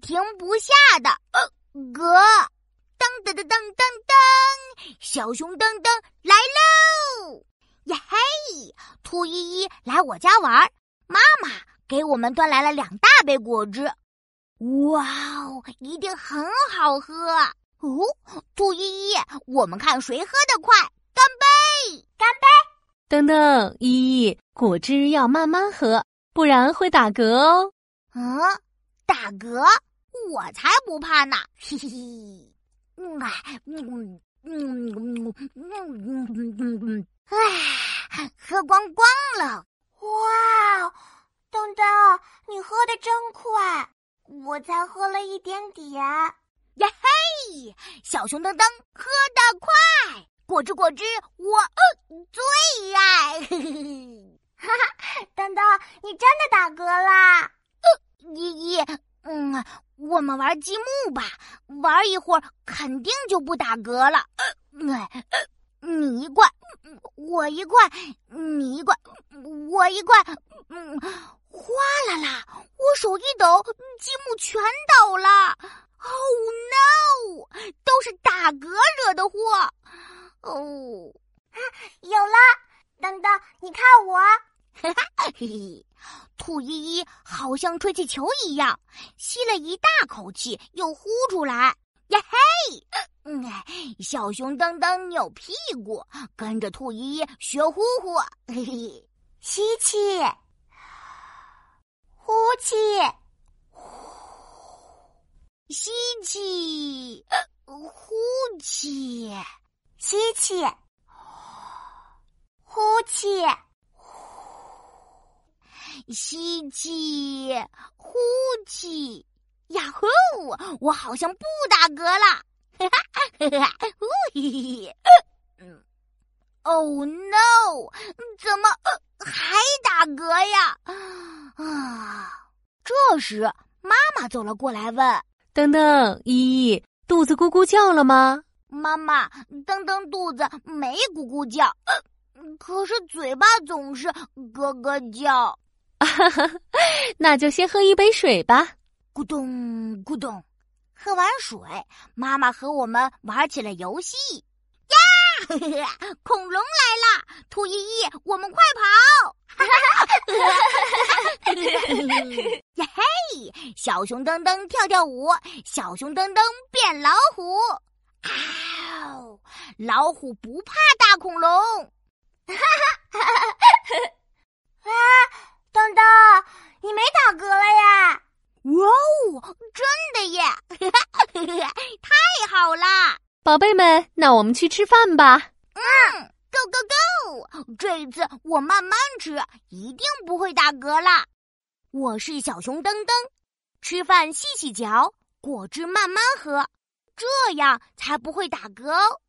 停不下的嗝。噔噔噔噔噔噔，小熊噔噔来喽！呀嘿，兔依依来我家玩，妈妈给我们端来了两大杯果汁。哇哦，一定很好喝哦！兔依依，我们看谁喝得快，干杯！干杯！等等，依依，果汁要慢慢喝，不然会打嗝哦。嗯，打嗝？我才不怕呢！嘿嘿嘿。嗯，嗯嗯嗯嗯嗯嗯，哎，喝光光了！哇，噔噔，你喝的真快，我才喝了一点点。呀嘿，小熊噔噔喝得快，果汁果汁我最爱！哈哈，噔噔，你真的打嗝啦？依依，嗯。我们玩积木吧，玩一会儿肯定就不打嗝了。你一块，我一块，你一块，我一块。嗯，哗啦啦，我手一抖，积木全倒了。Oh no！都是打嗝惹的祸。哦，有了，等等，你看我。哈哈，嘿嘿。兔依依好像吹气球一样，吸了一大口气，又呼出来。呀嘿！嗯，小熊噔噔扭屁股，跟着兔依依学呼呼。嘿嘿，吸气，呼气，吸气，呼气，吸气，呼气。吸气，呼气，呀呼！我好像不打嗝了，哈哈哈哈！呜嘿，嗯，Oh no！怎么还打嗝呀？啊！这时妈妈走了过来，问：“噔噔，依依，肚子咕咕叫了吗？”妈妈，噔噔肚子没咕咕叫，可是嘴巴总是咯咯叫。哈哈，那就先喝一杯水吧。咕咚咕咚，喝完水，妈妈和我们玩起了游戏。呀，恐龙来了！兔依依，我们快跑！哈哈哈哈哈！呀嘿，小熊噔噔跳跳舞，小熊噔噔变老虎。啊，老虎不怕大恐龙。哈哈哈哈哈！啊！噔噔，你没打嗝了呀？哇哦，真的耶！太好啦，宝贝们，那我们去吃饭吧。嗯，Go Go Go！这次我慢慢吃，一定不会打嗝啦。我是小熊噔噔，吃饭细细嚼，果汁慢慢喝，这样才不会打嗝哦。